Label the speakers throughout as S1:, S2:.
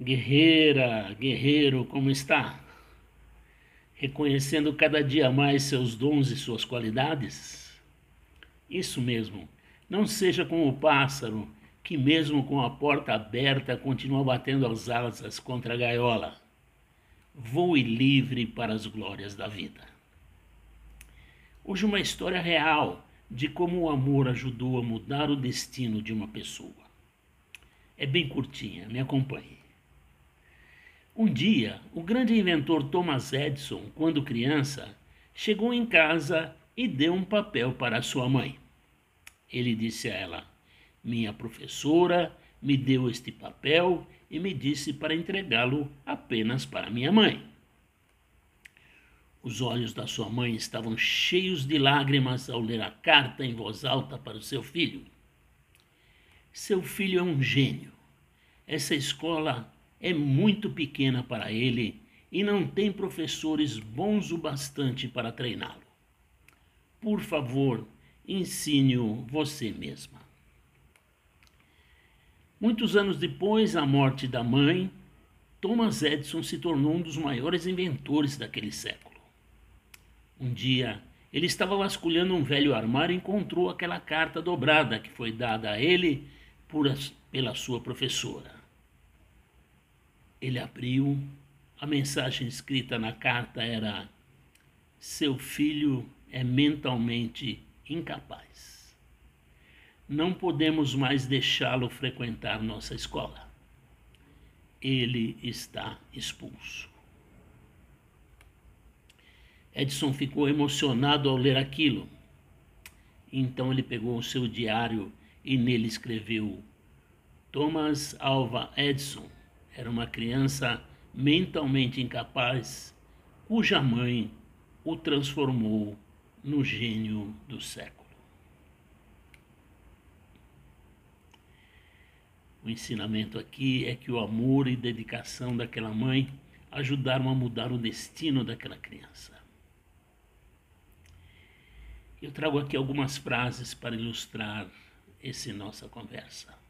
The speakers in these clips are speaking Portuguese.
S1: Guerreira, guerreiro, como está? Reconhecendo cada dia mais seus dons e suas qualidades? Isso mesmo, não seja como o pássaro que, mesmo com a porta aberta, continua batendo as asas contra a gaiola. Voe livre para as glórias da vida. Hoje, uma história real de como o amor ajudou a mudar o destino de uma pessoa. É bem curtinha, me acompanhe. Um dia, o grande inventor Thomas Edison, quando criança, chegou em casa e deu um papel para sua mãe. Ele disse a ela: Minha professora me deu este papel e me disse para entregá-lo apenas para minha mãe. Os olhos da sua mãe estavam cheios de lágrimas ao ler a carta em voz alta para o seu filho. Seu filho é um gênio. Essa escola é muito pequena para ele e não tem professores bons o bastante para treiná-lo. Por favor, ensine-o você mesma. Muitos anos depois da morte da mãe, Thomas Edison se tornou um dos maiores inventores daquele século. Um dia, ele estava vasculhando um velho armário e encontrou aquela carta dobrada que foi dada a ele por, pela sua professora. Ele abriu, a mensagem escrita na carta era: Seu filho é mentalmente incapaz. Não podemos mais deixá-lo frequentar nossa escola. Ele está expulso. Edson ficou emocionado ao ler aquilo. Então ele pegou o seu diário e nele escreveu: Thomas Alva Edison era uma criança mentalmente incapaz, cuja mãe o transformou no gênio do século. O ensinamento aqui é que o amor e dedicação daquela mãe ajudaram a mudar o destino daquela criança. Eu trago aqui algumas frases para ilustrar essa nossa conversa.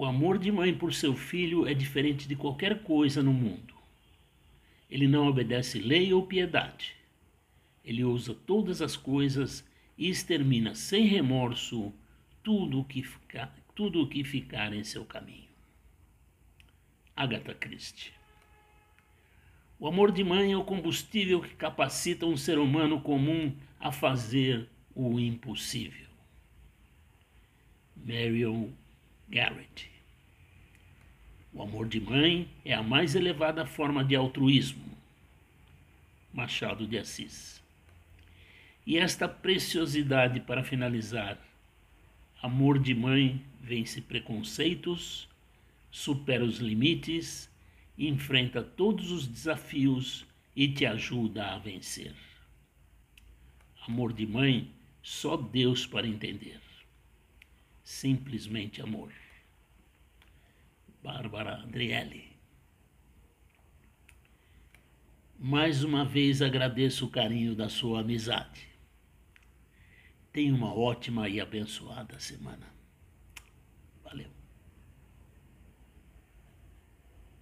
S1: O amor de mãe por seu filho é diferente de qualquer coisa no mundo. Ele não obedece lei ou piedade. Ele usa todas as coisas e extermina sem remorso tudo o que ficar, tudo que ficar em seu caminho. Agatha Christie. O amor de mãe é o combustível que capacita um ser humano comum a fazer o impossível. Marion Garrett. O amor de mãe é a mais elevada forma de altruísmo. Machado de Assis. E esta preciosidade para finalizar. Amor de mãe vence preconceitos, supera os limites, enfrenta todos os desafios e te ajuda a vencer. Amor de mãe, só Deus para entender simplesmente amor. Bárbara Andrielli. Mais uma vez agradeço o carinho da sua amizade. Tenha uma ótima e abençoada semana.